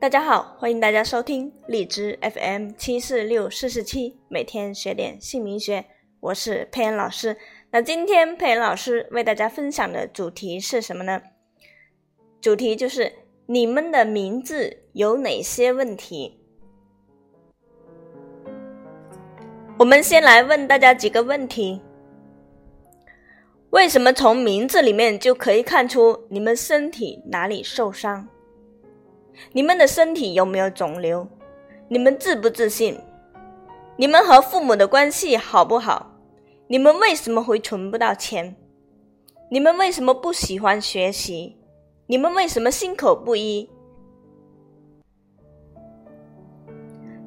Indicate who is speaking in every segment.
Speaker 1: 大家好，欢迎大家收听荔枝 FM 七四六四四七，每天学点姓名学，我是佩恩老师。那今天佩恩老师为大家分享的主题是什么呢？主题就是你们的名字有哪些问题？我们先来问大家几个问题：为什么从名字里面就可以看出你们身体哪里受伤？你们的身体有没有肿瘤？你们自不自信？你们和父母的关系好不好？你们为什么会存不到钱？你们为什么不喜欢学习？你们为什么心口不一？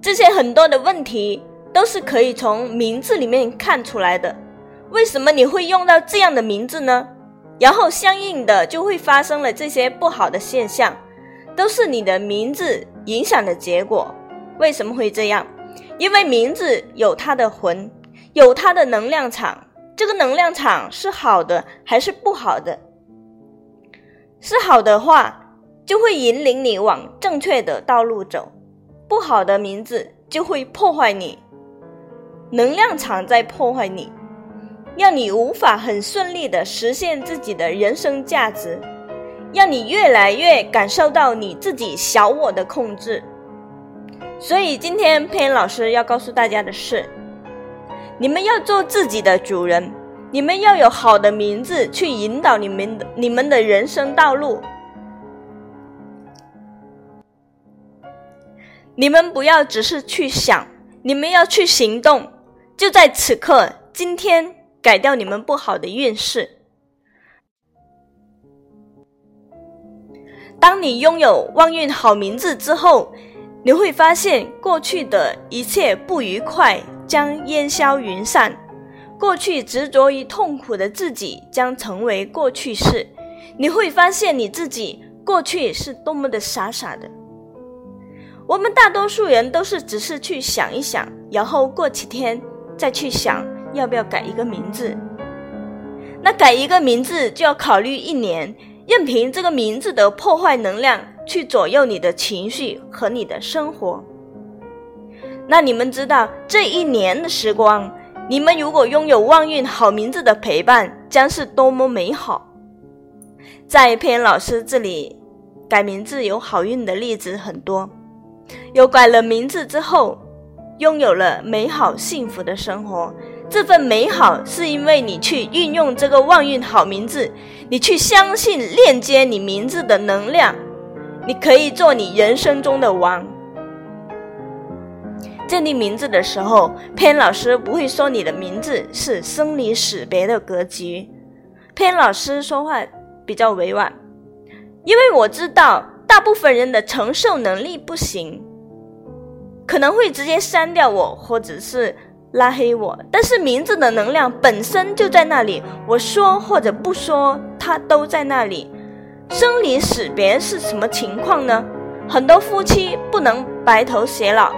Speaker 1: 这些很多的问题都是可以从名字里面看出来的。为什么你会用到这样的名字呢？然后相应的就会发生了这些不好的现象。都是你的名字影响的结果。为什么会这样？因为名字有它的魂，有它的能量场。这个能量场是好的还是不好的？是好的话，就会引领你往正确的道路走；不好的名字就会破坏你，能量场在破坏你，让你无法很顺利的实现自己的人生价值。让你越来越感受到你自己小我的控制，所以今天佩恩老师要告诉大家的是：你们要做自己的主人，你们要有好的名字去引导你们的你们的人生道路。你们不要只是去想，你们要去行动，就在此刻，今天改掉你们不好的运势。当你拥有旺运好名字之后，你会发现过去的一切不愉快将烟消云散，过去执着于痛苦的自己将成为过去式。你会发现你自己过去是多么的傻傻的。我们大多数人都是只是去想一想，然后过几天再去想要不要改一个名字。那改一个名字就要考虑一年。任凭这个名字的破坏能量去左右你的情绪和你的生活。那你们知道这一年的时光，你们如果拥有旺运好名字的陪伴，将是多么美好。在佩恩老师这里，改名字有好运的例子很多，有改了名字之后，拥有了美好幸福的生活。这份美好是因为你去运用这个旺运好名字，你去相信链接你名字的能量，你可以做你人生中的王。建立名字的时候，佩恩老师不会说你的名字是生离死别的格局。佩恩老师说话比较委婉，因为我知道大部分人的承受能力不行，可能会直接删掉我，或者是。拉黑我，但是名字的能量本身就在那里，我说或者不说，它都在那里。生离死别是什么情况呢？很多夫妻不能白头偕老，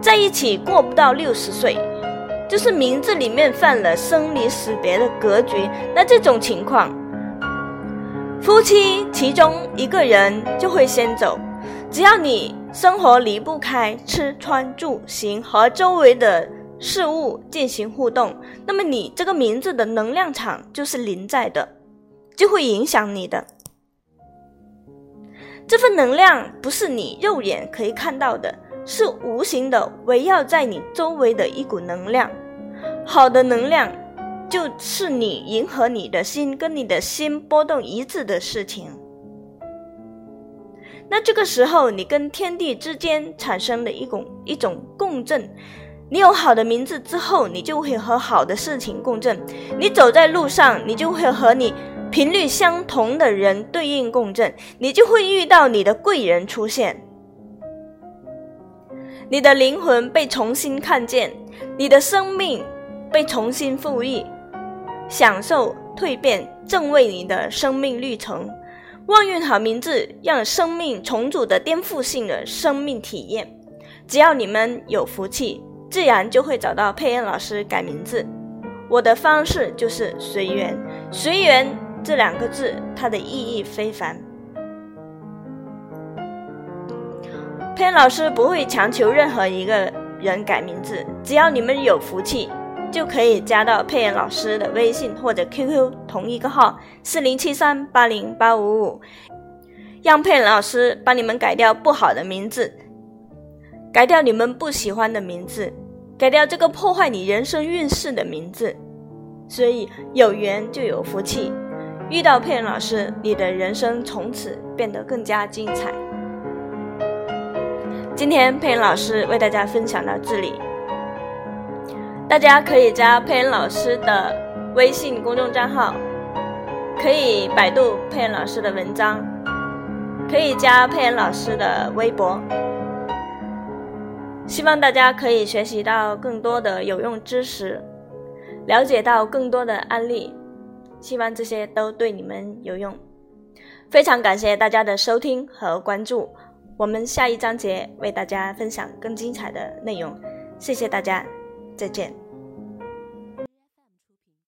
Speaker 1: 在一起过不到六十岁，就是名字里面犯了生离死别的格局。那这种情况，夫妻其中一个人就会先走，只要你生活离不开吃穿住行和周围的。事物进行互动，那么你这个名字的能量场就是临在的，就会影响你的。这份能量不是你肉眼可以看到的，是无形的围绕在你周围的一股能量。好的能量就是你迎合你的心，跟你的心波动一致的事情。那这个时候，你跟天地之间产生了一种一种共振。你有好的名字之后，你就会和好的事情共振。你走在路上，你就会和你频率相同的人对应共振，你就会遇到你的贵人出现。你的灵魂被重新看见，你的生命被重新赋予，享受蜕变，正为你的生命历程。旺运好名字，让生命重组的颠覆性的生命体验。只要你们有福气。自然就会找到佩恩老师改名字。我的方式就是随缘，随缘这两个字，它的意义非凡。佩恩老师不会强求任何一个人改名字，只要你们有福气，就可以加到佩恩老师的微信或者 QQ 同一个号四零七三八零八五五，让佩恩老师帮你们改掉不好的名字，改掉你们不喜欢的名字，改掉这个破坏你人生运势的名字。所以有缘就有福气，遇到佩恩老师，你的人生从此变得更加精彩。今天佩恩老师为大家分享到这里，大家可以加佩恩老师的微信公众账号，可以百度佩恩老师的文章，可以加佩恩老师的微博。希望大家可以学习到更多的有用知识。了解到更多的案例，希望这些都对你们有用。非常感谢大家的收听和关注，我们下一章节为大家分享更精彩的内容。谢谢大家，再见。